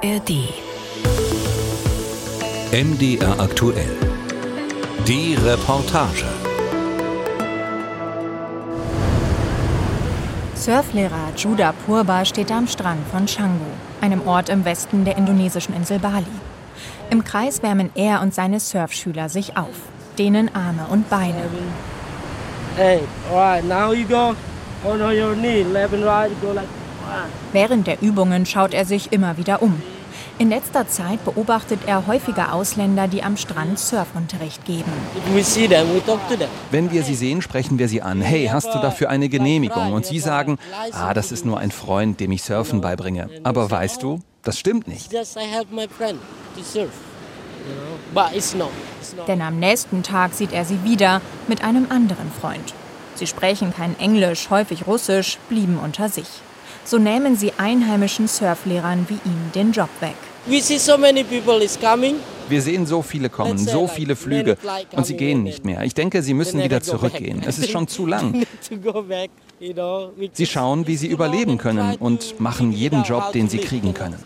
ARD. MDR aktuell. Die Reportage. Surflehrer Judah Purba steht am Strand von Canggu, einem Ort im Westen der indonesischen Insel Bali. Im Kreis wärmen er und seine Surfschüler sich auf, dehnen Arme und Beine. Hey, alright, now you go on your knee, left and right, go like. Während der Übungen schaut er sich immer wieder um. In letzter Zeit beobachtet er häufiger Ausländer, die am Strand Surfunterricht geben. Wenn wir sie sehen, sprechen wir sie an. Hey, hast du dafür eine Genehmigung? Und sie sagen, ah, das ist nur ein Freund, dem ich Surfen beibringe. Aber weißt du, das stimmt nicht. Denn am nächsten Tag sieht er sie wieder mit einem anderen Freund. Sie sprechen kein Englisch, häufig Russisch, blieben unter sich. So nehmen sie einheimischen Surflehrern wie ihm den Job weg. Wir sehen so viele kommen, so viele Flüge und sie gehen nicht mehr. Ich denke, sie müssen wieder zurückgehen. Es ist schon zu lang. Sie schauen, wie sie überleben können und machen jeden Job, den sie kriegen können.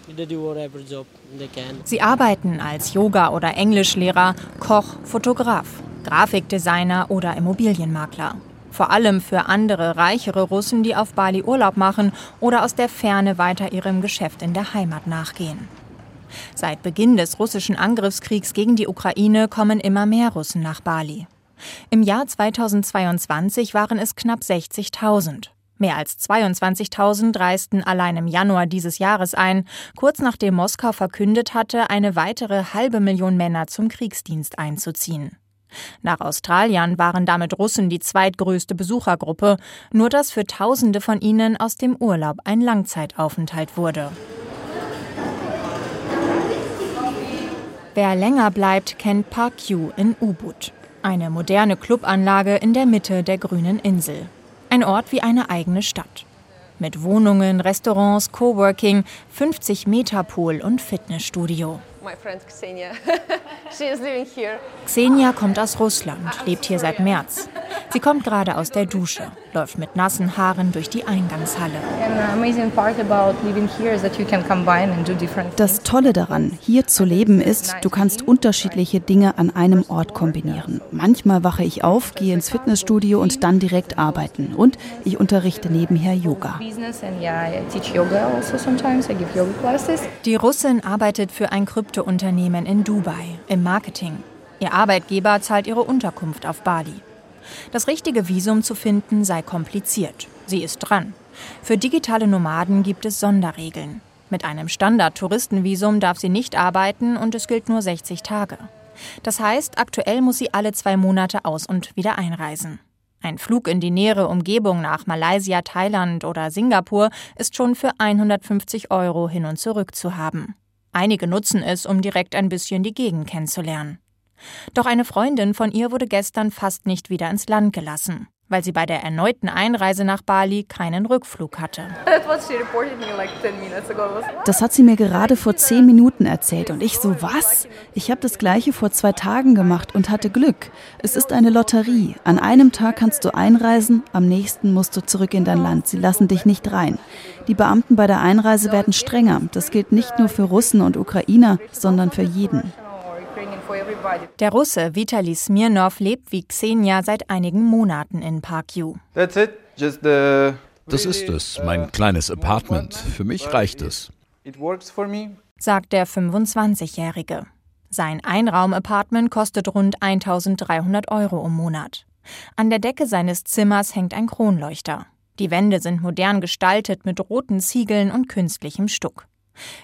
Sie arbeiten als Yoga- oder Englischlehrer, Koch, Fotograf, Grafikdesigner oder Immobilienmakler. Vor allem für andere reichere Russen, die auf Bali Urlaub machen oder aus der Ferne weiter ihrem Geschäft in der Heimat nachgehen. Seit Beginn des russischen Angriffskriegs gegen die Ukraine kommen immer mehr Russen nach Bali. Im Jahr 2022 waren es knapp 60.000. Mehr als 22.000 reisten allein im Januar dieses Jahres ein, kurz nachdem Moskau verkündet hatte, eine weitere halbe Million Männer zum Kriegsdienst einzuziehen. Nach Australien waren damit Russen die zweitgrößte Besuchergruppe, nur dass für Tausende von ihnen aus dem Urlaub ein Langzeitaufenthalt wurde. Wer länger bleibt, kennt Park Q in Ubud. Eine moderne Clubanlage in der Mitte der grünen Insel. Ein Ort wie eine eigene Stadt. Mit Wohnungen, Restaurants, Coworking, 50 Meter Pool und Fitnessstudio. My friend Ksenia. she is living here. Xenia kommt aus Russland, lebt hier seit März. Sie kommt gerade aus der Dusche, läuft mit nassen Haaren durch die Eingangshalle. And the amazing part about living here is that you can combine and do different Das Tolle daran, hier zu leben, ist, du kannst unterschiedliche Dinge an einem Ort kombinieren. Manchmal wache ich auf, gehe ins Fitnessstudio und dann direkt arbeiten. Und ich unterrichte nebenher Yoga. business and yeah, I teach yoga also. Die Russin arbeitet für ein Kryptounternehmen in Dubai im Marketing. Ihr Arbeitgeber zahlt ihre Unterkunft auf Bali. Das richtige Visum zu finden sei kompliziert. Sie ist dran. Für digitale Nomaden gibt es Sonderregeln. Mit einem Standard-Touristenvisum darf sie nicht arbeiten und es gilt nur 60 Tage. Das heißt, aktuell muss sie alle zwei Monate aus und wieder einreisen. Ein Flug in die nähere Umgebung nach Malaysia, Thailand oder Singapur ist schon für 150 Euro hin und zurück zu haben. Einige nutzen es, um direkt ein bisschen die Gegend kennenzulernen. Doch eine Freundin von ihr wurde gestern fast nicht wieder ins Land gelassen, weil sie bei der erneuten Einreise nach Bali keinen Rückflug hatte. That's what she reported me like 10 minutes ago. I was like, Das hat sie mir gerade vor zehn Minuten erzählt. Und ich so, was? Ich habe das gleiche vor zwei Tagen gemacht und hatte Glück. Es ist eine Lotterie. An einem Tag kannst du einreisen, am nächsten musst du zurück in dein Land. Sie lassen dich nicht rein. Die Beamten bei der Einreise werden strenger. Das gilt nicht nur für Russen und Ukrainer, sondern für jeden. Der Russe Vitali Smirnov lebt wie Xenia seit einigen Monaten in Park Yu. The. Das ist es, mein kleines Apartment. Für mich reicht es. It works for me. sagt der 25-Jährige. Sein Einraum-Apartment kostet rund 1300 Euro im Monat. An der Decke seines Zimmers hängt ein Kronleuchter. Die Wände sind modern gestaltet mit roten Ziegeln und künstlichem Stuck.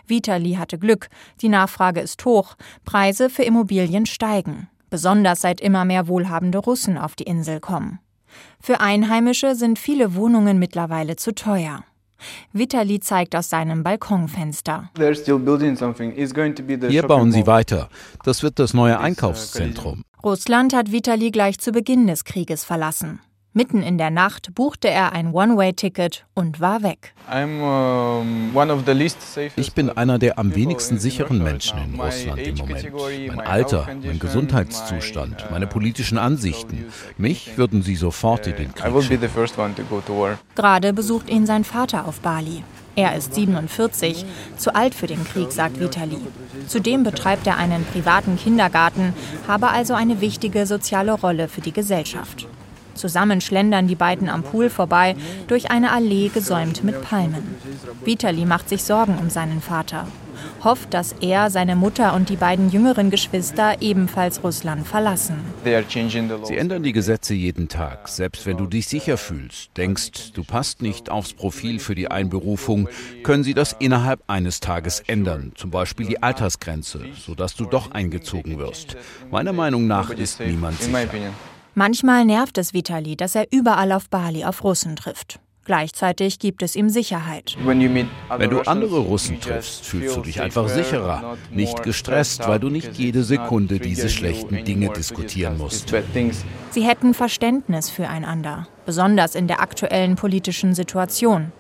Vitali hatte Glück, die Nachfrage ist hoch, Preise für Immobilien steigen, besonders seit immer mehr wohlhabende Russen auf die Insel kommen. Für Einheimische sind viele Wohnungen mittlerweile zu teuer. Vitali zeigt aus seinem Balkonfenster. Hier bauen sie weiter. Das wird das neue Einkaufszentrum. Russland hat Vitali gleich zu Beginn des Krieges verlassen. Mitten in der Nacht buchte er ein One-Way-Ticket und war weg. Ich bin einer der am wenigsten sicheren Menschen in. Russland im Moment. Mein Alter, mein Gesundheitszustand, uh, meine politischen Ansichten. Mich würden sie sofort in den Krieg schicken. Gerade besucht ihn sein Vater auf Bali. Er ist 47, zu alt für den Krieg, sagt Vitali. Zudem betreibt er einen privaten Kindergarten, habe also eine wichtige soziale Rolle für die Gesellschaft. Zusammen schlendern die beiden am Pool vorbei, durch eine Allee gesäumt mit Palmen. Vitali macht sich Sorgen um seinen Vater hofft, dass er, seine Mutter und die beiden jüngeren Geschwister ebenfalls Russland verlassen. Sie ändern die Gesetze jeden Tag, selbst wenn du dich sicher fühlst, denkst, du passt nicht aufs Profil für die Einberufung, können sie das innerhalb eines Tages ändern, zum Beispiel die Altersgrenze, sodass du doch eingezogen wirst. Meiner Meinung nach ist niemand sicher. Manchmal nervt es Vitali, dass er überall auf Bali auf Russen trifft. Gleichzeitig gibt es ihm Sicherheit. Wenn du andere Russen triffst, fühlst du dich einfach sicherer, nicht gestresst, weil du nicht jede Sekunde diese schlechten Dinge diskutieren musst. Sie hätten Verständnis füreinander, besonders in der aktuellen politischen Situation.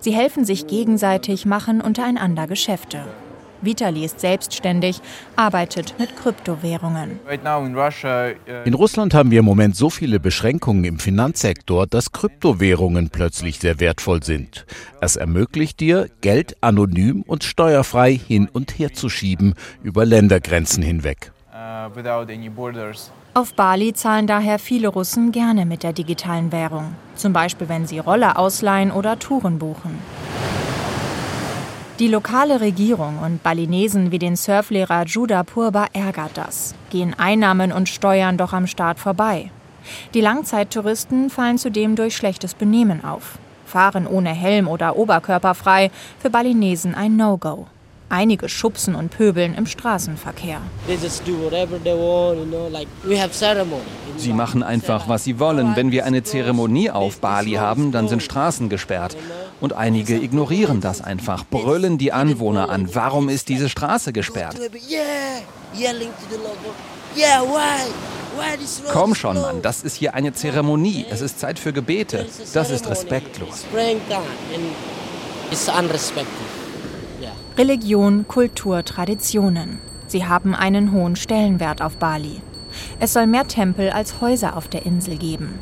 Sie helfen sich gegenseitig, machen untereinander Geschäfte. Vitali ist selbstständig, arbeitet mit Kryptowährungen. In Russland haben wir im Moment so viele Beschränkungen im Finanzsektor, dass Kryptowährungen plötzlich sehr wertvoll sind. Es ermöglicht dir, Geld anonym und steuerfrei hin und her zu schieben über Ländergrenzen hinweg. Auf Bali zahlen daher viele Russen gerne mit der digitalen Währung, zum Beispiel wenn sie Roller ausleihen oder Touren buchen. Die lokale Regierung und Balinesen wie den Surflehrer Judah Purba ärgert das. Gehen Einnahmen und Steuern doch am Staat vorbei. Die Langzeittouristen fallen zudem durch schlechtes Benehmen auf. Fahren ohne Helm oder Oberkörper frei, für Balinesen ein No-Go. Einige schubsen und pöbeln im Straßenverkehr. Sie machen einfach, was sie wollen. Wenn wir eine Zeremonie auf Bali haben, dann sind Straßen gesperrt. Und einige ignorieren das einfach, brüllen die Anwohner an. Warum ist diese Straße gesperrt? Komm schon, Mann, das ist hier eine Zeremonie. Es ist Zeit für Gebete. Das ist respektlos. Religion, Kultur, Traditionen. Sie haben einen hohen Stellenwert auf Bali. Es soll mehr Tempel als Häuser auf der Insel geben.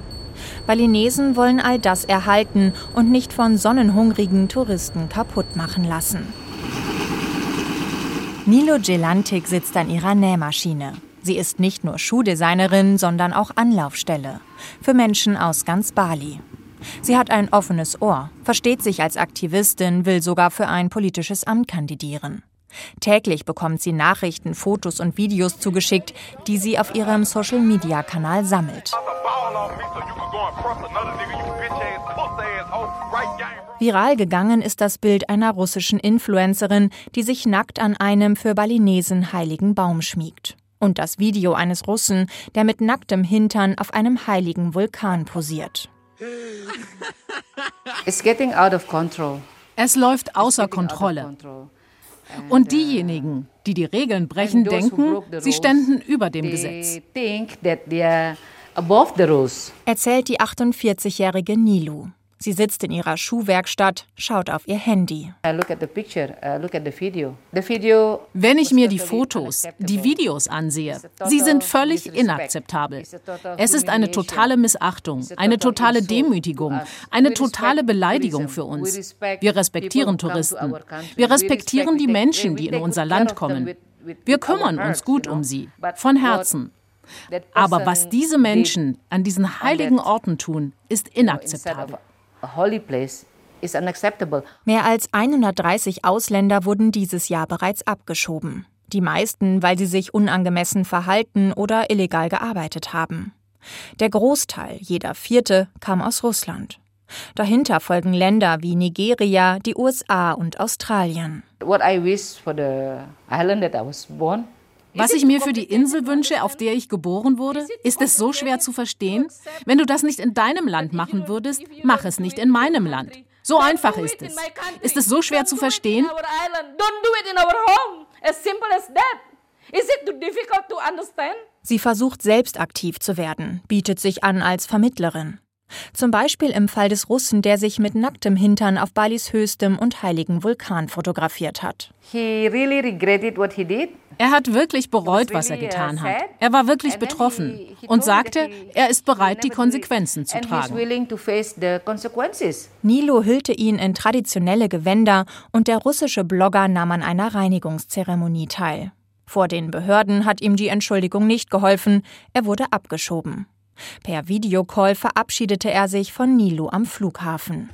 Balinesen wollen all das erhalten und nicht von sonnenhungrigen Touristen kaputt machen lassen. Nilo Gelantik sitzt an ihrer Nähmaschine. Sie ist nicht nur Schuhdesignerin, sondern auch Anlaufstelle für Menschen aus ganz Bali. Sie hat ein offenes Ohr, versteht sich als Aktivistin, will sogar für ein politisches Amt kandidieren. Täglich bekommt sie Nachrichten, Fotos und Videos zugeschickt, die sie auf ihrem Social-Media-Kanal sammelt. Viral gegangen ist das Bild einer russischen Influencerin, die sich nackt an einem für Balinesen heiligen Baum schmiegt. Und das Video eines Russen, der mit nacktem Hintern auf einem heiligen Vulkan posiert. Es läuft außer Kontrolle. Und diejenigen, die die Regeln brechen, denken, sie ständen über dem Gesetz. Erzählt die 48-jährige Nilu. Sie sitzt in ihrer Schuhwerkstatt, schaut auf ihr Handy. Uh, Wenn ich mir die Fotos, die Videos ansehe, sie sind völlig inakzeptabel. Es ist eine totale Missachtung, eine totale Demütigung, eine totale Beleidigung für uns. Wir respektieren Touristen. Wir respektieren die Menschen, die in unser Land kommen. Wir kümmern uns gut um sie, von Herzen. Aber was diese Menschen an diesen heiligen Orten tun, ist inakzeptabel. Mehr als 130 Ausländer wurden dieses Jahr bereits abgeschoben. Die meisten, weil sie sich unangemessen verhalten oder illegal gearbeitet haben. Der Großteil, jeder vierte, kam aus Russland. Dahinter folgen Länder wie Nigeria, die USA und Australien. What I wish for the island that I was born was ich mir für die Insel wünsche, auf der ich geboren wurde, ist es so schwer zu verstehen? Wenn du das nicht in deinem Land machen würdest, mach es nicht in meinem Land. So einfach ist es. Ist es so schwer zu verstehen? Sie versucht selbst aktiv zu werden, bietet sich an als Vermittlerin. Zum Beispiel im Fall des Russen, der sich mit nacktem Hintern auf Balis höchstem und heiligen Vulkan fotografiert hat. Er hat wirklich bereut, was er getan hat. Er war wirklich betroffen und sagte, er ist bereit, die Konsequenzen zu tragen. Nilo hüllte ihn in traditionelle Gewänder und der russische Blogger nahm an einer Reinigungszeremonie teil. Vor den Behörden hat ihm die Entschuldigung nicht geholfen, er wurde abgeschoben. Per Videocall verabschiedete er sich von Nilo am Flughafen.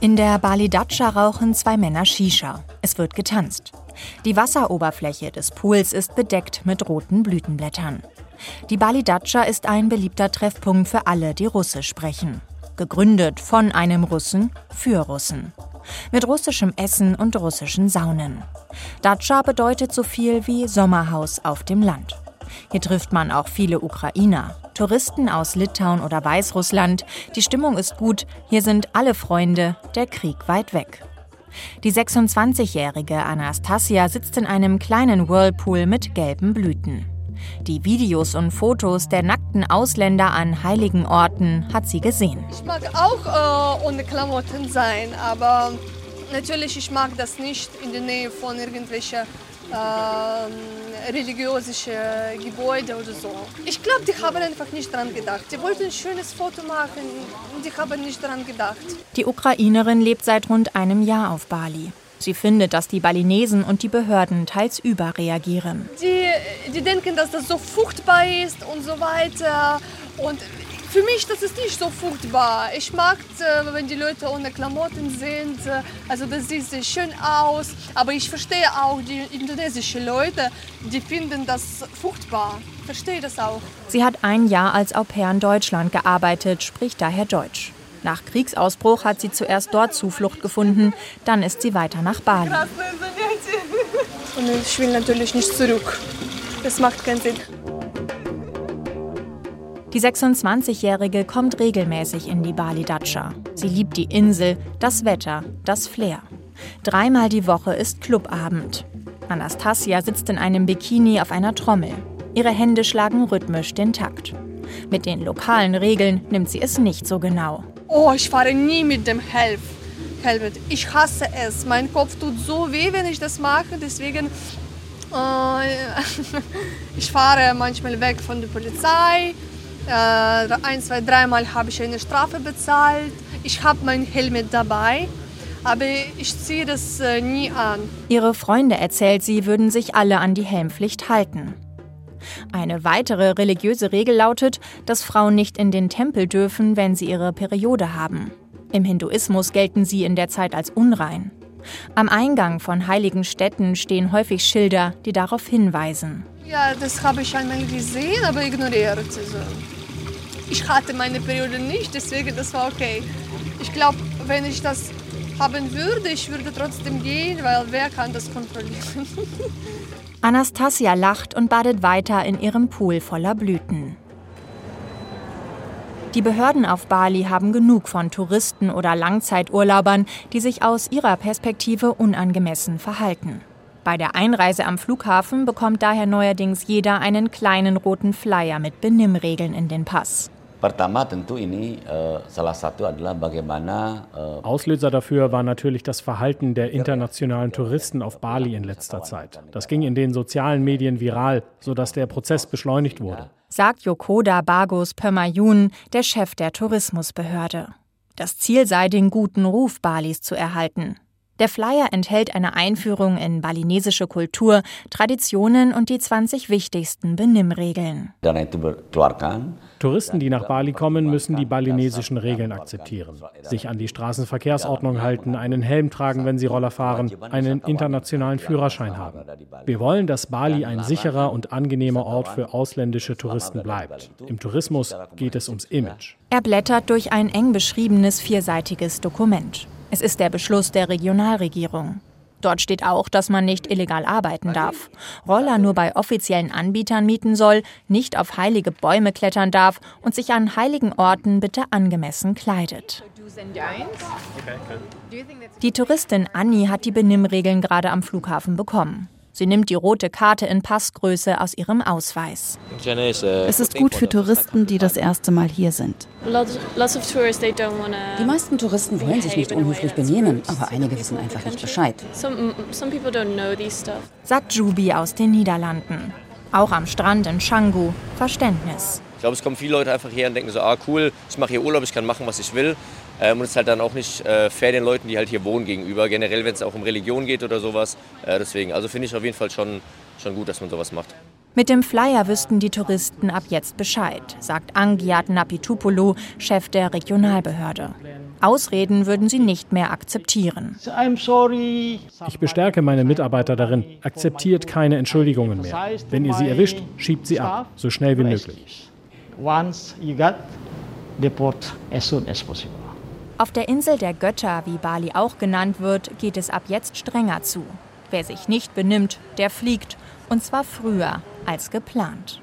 In der Bali Datscha rauchen zwei Männer Shisha. Es wird getanzt. Die Wasseroberfläche des Pools ist bedeckt mit roten Blütenblättern. Die Bali Datscha ist ein beliebter Treffpunkt für alle, die Russisch sprechen. Gegründet von einem Russen für Russen. Mit russischem Essen und russischen Saunen. Datscha bedeutet so viel wie Sommerhaus auf dem Land. Hier trifft man auch viele Ukrainer, Touristen aus Litauen oder Weißrussland. Die Stimmung ist gut, hier sind alle Freunde, der Krieg weit weg. Die 26-jährige Anastasia sitzt in einem kleinen Whirlpool mit gelben Blüten. Die Videos und Fotos der nackten Ausländer an heiligen Orten hat sie gesehen. Ich mag auch äh, ohne Klamotten sein, aber natürlich ich mag das nicht in der Nähe von irgendwelchen äh, religiösen Gebäuden oder so. Ich glaube, die haben einfach nicht daran gedacht. Die wollten ein schönes Foto machen, die haben nicht daran gedacht. Die Ukrainerin lebt seit rund einem Jahr auf Bali. Sie findet, dass die Balinesen und die Behörden teils überreagieren. Die, die denken, dass das so furchtbar ist und so weiter. Und für mich das ist nicht so furchtbar. Ich mag, äh, wenn die Leute ohne Klamotten sind. Also das sieht sehr schön aus. Aber ich verstehe auch die indonesischen Leute, die finden das furchtbar. Ich verstehe das auch. Sie hat ein Jahr als Au pair in Deutschland gearbeitet, spricht daher Deutsch. Nach Kriegsausbruch hat sie zuerst dort Zuflucht gefunden, dann ist sie weiter nach Bali. Und ich will natürlich nicht zurück. Das macht keinen Sinn. Die 26-Jährige kommt regelmäßig in die Bali Datscha. Sie liebt die Insel, das Wetter, das Flair. Dreimal die Woche ist Clubabend. Anastasia sitzt in einem Bikini auf einer Trommel. Ihre Hände schlagen rhythmisch den Takt. Mit den lokalen Regeln nimmt sie es nicht so genau. Oh, ich fahre nie mit dem. Helmet. Ich hasse es. Mein Kopf tut so weh, wenn ich das mache. Deswegen äh, ich fahre manchmal weg von der Polizei. Äh, ein, zwei, dreimal habe ich eine Strafe bezahlt. Ich habe mein Helmet dabei, aber ich ziehe das äh, nie an. Ihre Freunde, erzählt sie, würden sich alle an die Helmpflicht halten. Eine weitere religiöse Regel lautet, dass Frauen nicht in den Tempel dürfen, wenn sie ihre Periode haben. Im Hinduismus gelten sie in der Zeit als unrein. Am Eingang von heiligen Städten stehen häufig Schilder, die darauf hinweisen. Ja, das habe ich einmal gesehen, aber ignoriert. Also, ich hatte meine Periode nicht, deswegen das war okay. Ich glaube, wenn ich das haben würde, ich würde trotzdem gehen, weil wer kann das kontrollieren? Anastasia lacht und badet weiter in ihrem Pool voller Blüten. Die Behörden auf Bali haben genug von Touristen oder Langzeiturlaubern, die sich aus ihrer Perspektive unangemessen verhalten. Bei der Einreise am Flughafen bekommt daher neuerdings jeder einen kleinen roten Flyer mit Benimmregeln in den Pass. Auslöser dafür war natürlich das Verhalten der internationalen Touristen auf Bali in letzter Zeit. Das ging in den sozialen Medien viral, sodass der Prozess beschleunigt wurde. Sagt Yokoda Bagos Pömayun, der Chef der Tourismusbehörde. Das Ziel sei, den guten Ruf Balis zu erhalten. Der Flyer enthält eine Einführung in balinesische Kultur, Traditionen und die 20 wichtigsten Benimmregeln. Touristen, die nach Bali kommen, müssen die balinesischen Regeln akzeptieren, sich an die Straßenverkehrsordnung halten, einen Helm tragen, wenn sie Roller fahren, einen internationalen Führerschein haben. Wir wollen, dass Bali ein sicherer und angenehmer Ort für ausländische Touristen bleibt. Im Tourismus geht es ums Image. Er blättert durch ein eng beschriebenes vierseitiges Dokument. Es ist der Beschluss der Regionalregierung. Dort steht auch, dass man nicht illegal arbeiten darf, Roller nur bei offiziellen Anbietern mieten soll, nicht auf heilige Bäume klettern darf und sich an heiligen Orten bitte angemessen kleidet. Die Touristin Anni hat die Benimmregeln gerade am Flughafen bekommen. Sie nimmt die rote Karte in Passgröße aus ihrem Ausweis. Es ist gut für Touristen, die das erste Mal hier sind. Die meisten Touristen wollen sich nicht unhöflich benehmen, aber einige wissen einfach nicht Bescheid. Sagt Jubi aus den Niederlanden. Auch am Strand in Canggu Verständnis. Ich glaube, es kommen viele Leute einfach her und denken so, ah cool, ich mache hier Urlaub, ich kann machen, was ich will. Ähm, und es ist halt dann auch nicht äh, fair den Leuten, die halt hier wohnen gegenüber. Generell, wenn es auch um Religion geht oder sowas. Äh, deswegen, also finde ich auf jeden Fall schon, schon gut, dass man sowas macht. Mit dem Flyer wüssten die Touristen ab jetzt Bescheid, sagt Angiat Napitopoulou, Chef der Regionalbehörde. Ausreden würden sie nicht mehr akzeptieren. Ich bestärke meine Mitarbeiter darin, akzeptiert keine Entschuldigungen mehr. Wenn ihr sie erwischt, schiebt sie ab, so schnell wie möglich. Auf der Insel der Götter, wie Bali auch genannt wird, geht es ab jetzt strenger zu. Wer sich nicht benimmt, der fliegt, und zwar früher als geplant.